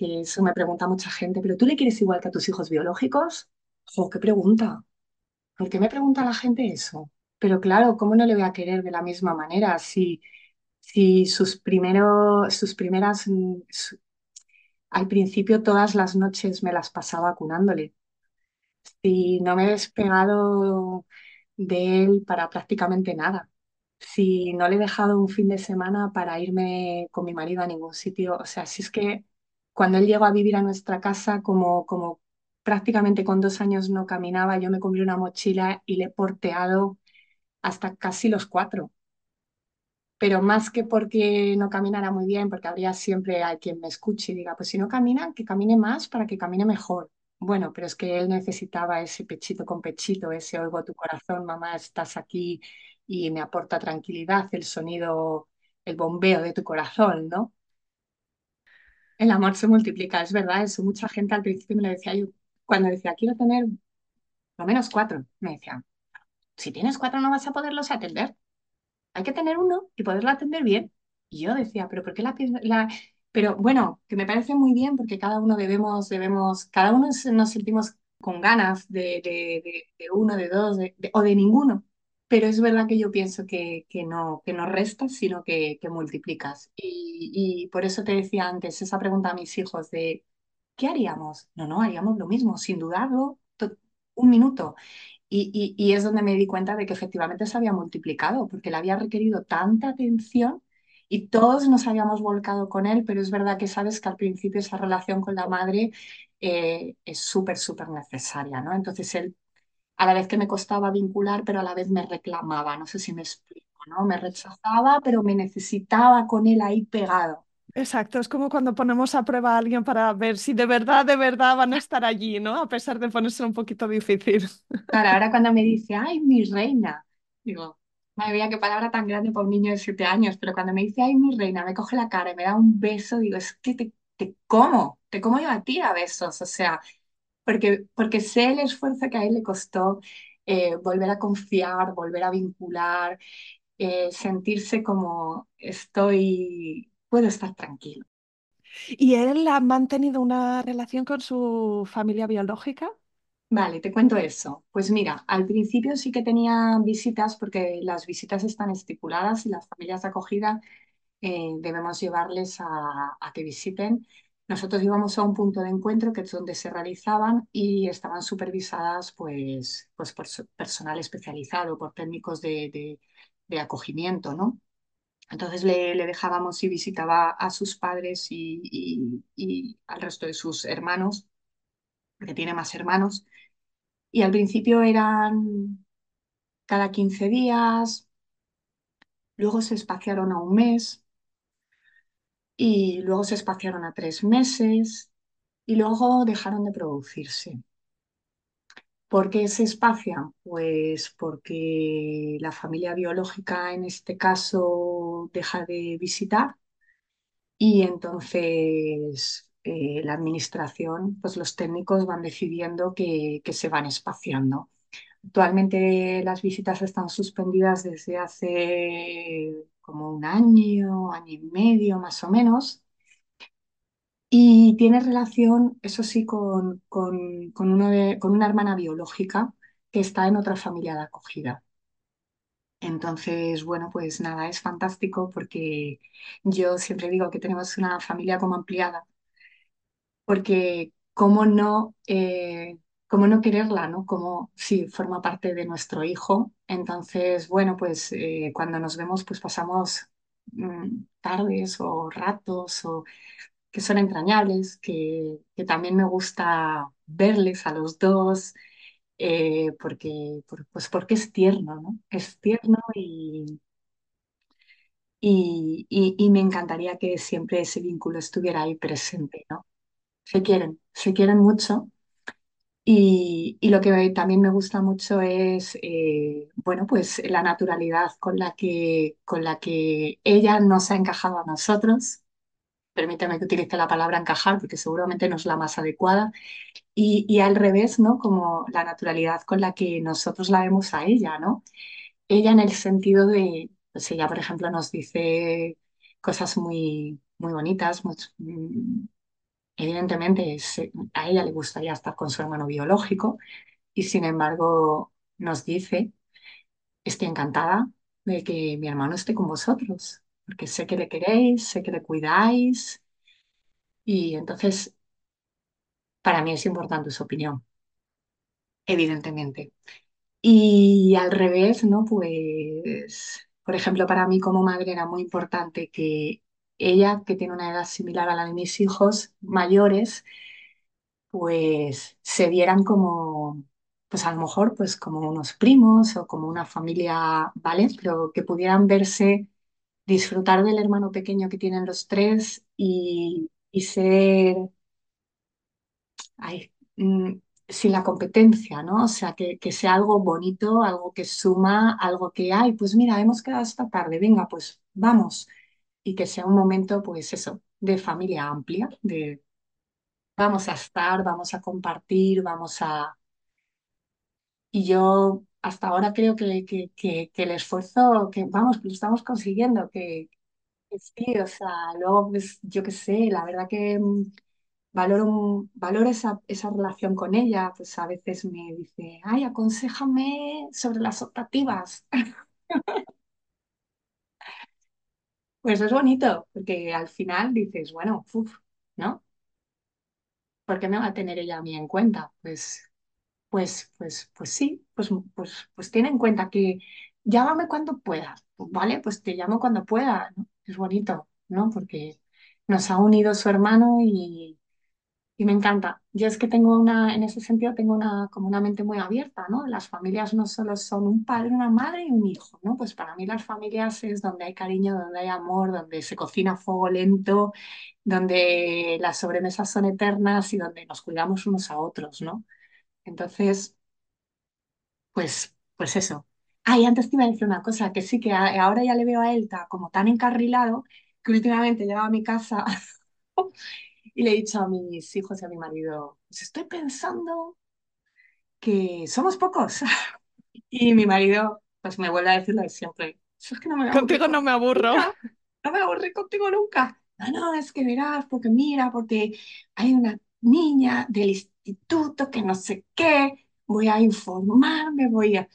que eso me pregunta mucha gente, pero ¿tú le quieres igual que a tus hijos biológicos? Jo, qué pregunta. ¿Por qué me pregunta la gente eso? Pero claro, ¿cómo no le voy a querer de la misma manera si, si sus primeros, sus primeras, mm, al principio todas las noches me las pasaba cunándole? Si no me he despegado de él para prácticamente nada. Si no le he dejado un fin de semana para irme con mi marido a ningún sitio. O sea, si es que cuando él llegó a vivir a nuestra casa, como, como prácticamente con dos años no caminaba, yo me compré una mochila y le he porteado hasta casi los cuatro pero más que porque no caminara muy bien, porque habría siempre hay quien me escuche y diga, pues si no camina, que camine más para que camine mejor. Bueno, pero es que él necesitaba ese pechito con pechito, ese oigo tu corazón, mamá, estás aquí y me aporta tranquilidad, el sonido, el bombeo de tu corazón, ¿no? El amor se multiplica, es verdad, eso mucha gente al principio me lo decía yo, cuando decía, quiero tener lo menos cuatro, me decían, si tienes cuatro no vas a poderlos atender. hay que tener uno y poderlo atender bien. Y yo decía, pero ¿por qué la, la... Pero bueno, que me parece muy bien porque cada uno debemos, debemos, cada uno nos sentimos con ganas de, de- de- de uno, de dos, o de ninguno. Pero es verdad que yo pienso que, que no, que no restas, sino que, que multiplicas. Y, y por eso te decía antes esa pregunta a mis hijos de, ¿qué haríamos? No, no, haríamos lo mismo, sin dudarlo, un minuto. Y, y, y es donde me di cuenta de que efectivamente se había multiplicado, porque le había requerido tanta atención y todos nos habíamos volcado con él, pero es verdad que sabes que al principio esa relación con la madre eh, es súper, súper necesaria, ¿no? Entonces él, a la vez que me costaba vincular, pero a la vez me reclamaba, no sé si me explico, ¿no? Me rechazaba, pero me necesitaba con él ahí pegado. Exacto, es como cuando ponemos a prueba a alguien para ver si de verdad, de verdad van a estar allí, ¿no? A pesar de ponerse un poquito difícil. Claro, ahora cuando me dice, ay, mi reina, digo, madre mía, qué palabra tan grande para un niño de siete años, pero cuando me dice, ay, mi reina, me coge la cara y me da un beso, digo, es que te, te como, te como yo a ti a besos, o sea, porque, porque sé el esfuerzo que a él le costó eh, volver a confiar, volver a vincular, eh, sentirse como estoy, puedo estar tranquilo. ¿Y él ha mantenido una relación con su familia biológica? Vale, te cuento eso. Pues mira, al principio sí que tenía visitas porque las visitas están estipuladas y las familias de acogida eh, debemos llevarles a, a que visiten. Nosotros íbamos a un punto de encuentro que es donde se realizaban y estaban supervisadas pues, pues por personal especializado, por técnicos de, de- de acogimiento, ¿no? Entonces le, le dejábamos y visitaba a sus padres y, y y al resto de sus hermanos, porque tiene más hermanos. Y al principio eran cada 15 días, luego se espaciaron a un mes y luego se espaciaron a tres meses y luego dejaron de producirse. ¿Por qué se espacian? Pues porque la familia biológica en este caso deja de visitar y entonces eh, la administración, pues los técnicos van decidiendo que, que se van espaciando. Actualmente las visitas están suspendidas desde hace como un año, año y medio más o menos, y tiene relación, eso sí, con, con, con uno con una hermana biológica que está en otra familia de acogida. Entonces, bueno, pues nada, es fantástico porque yo siempre digo que tenemos una familia como ampliada porque cómo no, eh, cómo no quererla, ¿no? Como si forma parte de nuestro hijo. Entonces, bueno, pues eh, cuando nos vemos, pues pasamos mm, tardes o ratos o que son entrañables, que, también me gusta verles a los dos. eh, porque, por- pues porque es tierno, ¿no? Es tierno y, y, y- y me encantaría que siempre ese vínculo estuviera ahí presente, ¿no? Se quieren, se quieren mucho Y, y lo que también me gusta mucho es, eh, bueno, pues la naturalidad con la que, con la que ella nos ha encajado a nosotros. Permíteme que utilice la palabra encajar porque seguramente no es la más adecuada. Y, y al revés, ¿no? Como la naturalidad con la que nosotros la vemos a ella, ¿no? Ella en el sentido de, pues ella, por ejemplo, nos dice cosas muy, muy bonitas, muy- mm, evidentemente a ella le gustaría estar con su hermano biológico y sin embargo nos dice, estoy encantada de que mi hermano esté con vosotros, porque sé que le queréis, sé que le cuidáis y entonces para mí es importante su opinión, evidentemente. Y al revés, ¿no? Pues, por ejemplo, para mí como madre era muy importante que ella, que tiene una edad similar a la de mis hijos mayores, pues se vieran como, pues a lo mejor, pues como unos primos o como una familia, ¿vale? Pero que pudieran verse, disfrutar del hermano pequeño que tienen los tres y, ser, ay, mm, sin la competencia, ¿no? O sea, que, que sea algo bonito, algo que suma, algo que, ay, pues mira, hemos quedado esta tarde, venga, pues vamos. Y que sea un momento, pues eso, de familia amplia, de vamos a estar, vamos a compartir, vamos a Y yo hasta ahora creo que, que, que- el esfuerzo, que vamos, que lo estamos consiguiendo, que, sí, o sea, luego, pues, yo qué sé, la verdad que, mm, valoro, valoro esa, esa relación con ella, pues a veces me dice, ay, aconséjame sobre las optativas. Pues es bonito, porque al final dices, bueno, uf, ¿no? ¿Por qué me va a tener ella a mí en cuenta? Pues, pues, pues, pues sí, pues, pues, pues tiene en cuenta que llámame cuando puedas, pues vale, pues te llamo cuando pueda, ¿no? Es bonito, ¿no? Porque nos ha unido su hermano y, y me encanta. Yo es que tengo una, en ese sentido, tengo una, como una mente muy abierta, ¿no? Las familias no solo son un padre, una madre y un hijo, ¿no? Pues para mí las familias es donde hay cariño, donde hay amor, donde se cocina a fuego lento, donde las sobremesas son eternas y donde nos cuidamos unos a otros, ¿no? Entonces, pues, pues eso. Ah, y antes te iba a decir una cosa, que sí que ahora ya le veo a él ta- como tan encarrilado que últimamente llegaba a mi casa y le he dicho a mis hijos y a mi marido, pues estoy pensando que somos pocos. Y mi marido, pues me vuelve a decir lo de siempre, es que no me Contigo no me aburro. nunca, no me voy a aburrir contigo nunca. No, no, es que verás, porque mira, porque hay una niña del instituto que no sé qué, voy a informarme, voy a...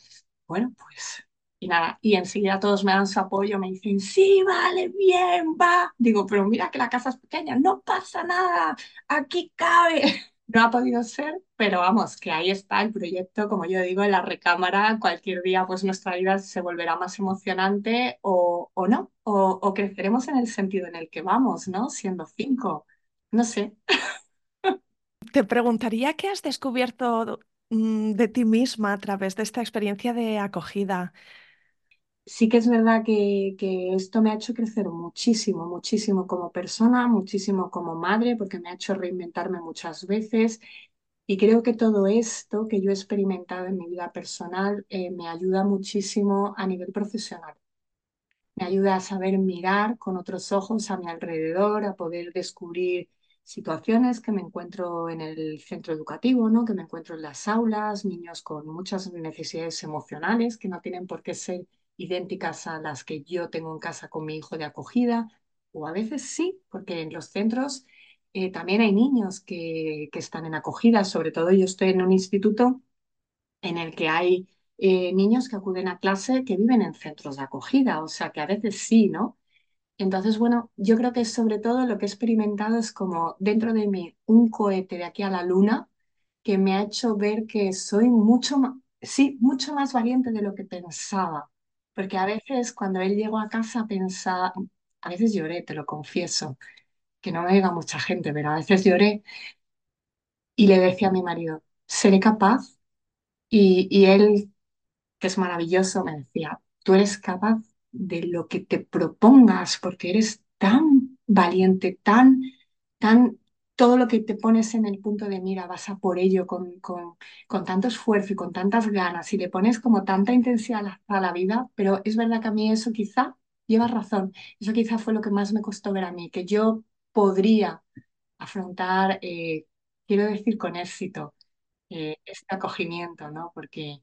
Bueno, pues... Y nada, y enseguida todos me dan su apoyo, me dicen, sí, vale, bien, va. Digo, pero mira que la casa es pequeña, no pasa nada, aquí cabe. No ha podido ser, pero vamos, que ahí está el proyecto, como yo digo, en la recámara. Cualquier día, pues nuestra vida se volverá más emocionante o, o no, o, o creceremos en el sentido en el que vamos, ¿no? Siendo cinco. No sé. Te preguntaría qué has descubierto mm, de ti misma a través de esta experiencia de acogida. Sí que es verdad que, que esto me ha hecho crecer muchísimo, muchísimo como persona, muchísimo como madre, porque me ha hecho reinventarme muchas veces. Y creo que todo esto que yo he experimentado en mi vida personal eh, me ayuda muchísimo a nivel profesional. Me ayuda a saber mirar con otros ojos a mi alrededor, a poder descubrir situaciones que me encuentro en el centro educativo, ¿no? Que me encuentro en las aulas, niños con muchas necesidades emocionales que no tienen por qué ser idénticas a las que yo tengo en casa con mi hijo de acogida, o a veces sí, porque en los centros eh, también hay niños que, que están en acogida, sobre todo yo estoy en un instituto en el que hay eh, niños que acuden a clase que viven en centros de acogida, o sea que a veces sí, ¿no? Entonces, bueno, yo creo que sobre todo lo que he experimentado es como dentro de mí un cohete de aquí a la luna que me ha hecho ver que soy mucho más, sí, mucho más valiente de lo que pensaba. Porque a veces cuando él llegó a casa pensaba, a veces lloré, te lo confieso, que no me diga mucha gente, pero a veces lloré y le decía a mi marido, ¿seré capaz? Y, y él que es maravilloso, me decía, tú eres capaz de lo que te propongas porque eres tan valiente, tan, tan, todo lo que te pones en el punto de mira, vas a por ello con, con, con tanto esfuerzo y con tantas ganas y le pones como tanta intensidad a la, vida, pero es verdad que a mí eso quizá, llevas razón, eso quizá fue lo que más me costó ver a mí, que yo podría afrontar, eh, quiero decir, con éxito eh, este acogimiento, ¿no? Porque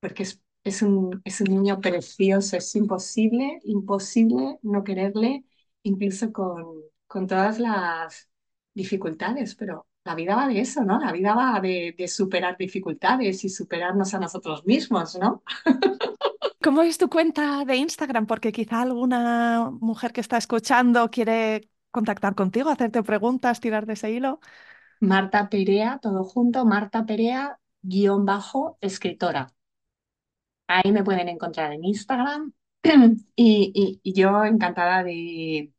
porque es, es un, es un niño precioso, es imposible, imposible no quererle, incluso con, con todas las dificultades, pero la vida va de eso, ¿no? La vida va de, de superar dificultades y superarnos a nosotros mismos, ¿no? ¿Cómo es tu cuenta de Instagram? Porque quizá alguna mujer que está escuchando quiere contactar contigo, hacerte preguntas, tirar de ese hilo. Marta Perea, todo junto, Marta Perea, guion bajo, escritora. Ahí me pueden encontrar en Instagram y, y- y yo encantada de,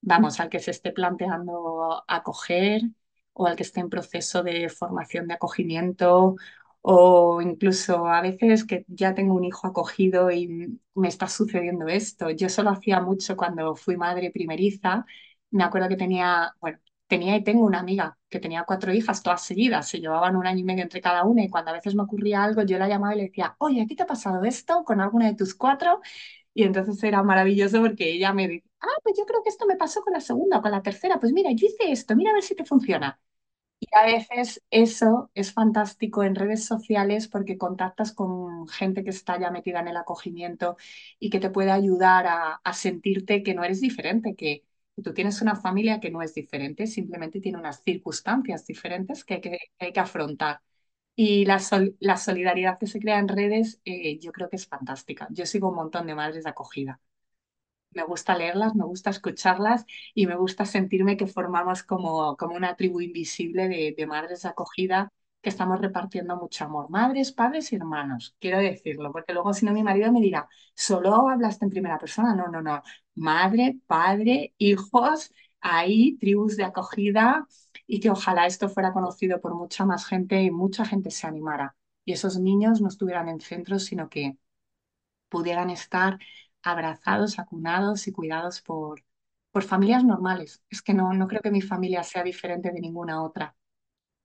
vamos, al que se esté planteando acoger o al que esté en proceso de formación de acogimiento o incluso a veces que ya tengo un hijo acogido y me está sucediendo esto. Yo solo hacía mucho cuando fui madre primeriza. Me acuerdo que tenía, bueno, tenía y tengo una amiga que tenía cuatro hijas todas seguidas, se llevaban un año y medio entre cada una y cuando a veces me ocurría algo yo la llamaba y le decía, oye, ¿a ti te ha pasado esto con alguna de tus cuatro? Y entonces era maravilloso porque ella me dice, ah, pues yo creo que esto me pasó con la segunda o con la tercera, pues mira, yo hice esto, mira a ver si te funciona. Y a veces eso es fantástico en redes sociales porque contactas con gente que está ya metida en el acogimiento y que te puede ayudar a, a sentirte que no eres diferente, que tú tienes una familia que no es diferente, simplemente tiene unas circunstancias diferentes que hay que, hay que afrontar. Y la, la, solidaridad que se crea en redes, eh, yo creo que es fantástica. Yo sigo un montón de madres de acogida. Me gusta leerlas, me gusta escucharlas y me gusta sentirme que formamos como, como una tribu invisible de, de madres de acogida que estamos repartiendo mucho amor. Madres, padres y hermanos, quiero decirlo, porque luego si no mi marido me dirá, solo hablaste en primera persona. No, no, no. Madre, padre, hijos, ahí, tribus de acogida y que ojalá esto fuera conocido por mucha más gente y mucha gente se animara. Y esos niños no estuvieran en centros, sino que pudieran estar abrazados, acunados y cuidados por, por familias normales. Es que no, no creo que mi familia sea diferente de ninguna otra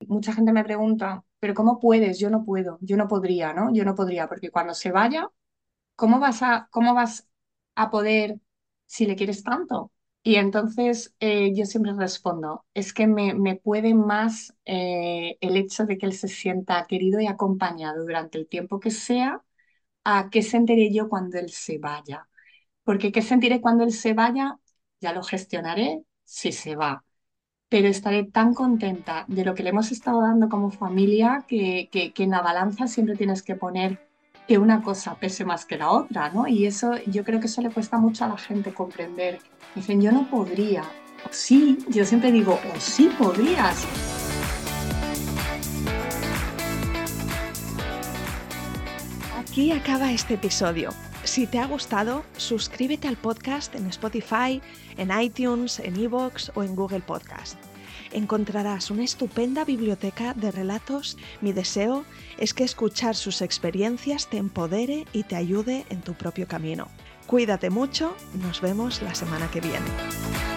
mucha gente me pregunta, pero ¿cómo puedes? Yo no puedo, yo no podría, ¿no? Yo no podría, porque cuando se vaya, ¿cómo vas a, cómo vas a poder si le quieres tanto? Y entonces eh, yo siempre respondo, es que me, me puede más eh, el hecho de que él se sienta querido y acompañado durante el tiempo que sea, a qué sentiré yo cuando él se vaya. Porque qué sentiré cuando él se vaya, ya lo gestionaré si se va pero estaré tan contenta de lo que le hemos estado dando como familia que, que, en la balanza siempre tienes que poner que una cosa pese más que la otra, ¿no? Y eso yo creo que eso le cuesta mucho a la gente comprender. Dicen, yo no podría. sí, yo siempre digo, o sí podrías. Aquí acaba este episodio. Si te ha gustado, suscríbete al podcast en Spotify, en iTunes, en Evox o en Google Podcast. Encontrarás una estupenda biblioteca de relatos. Mi deseo es que escuchar sus experiencias te empodere y te ayude en tu propio camino. Cuídate mucho, nos vemos la semana que viene.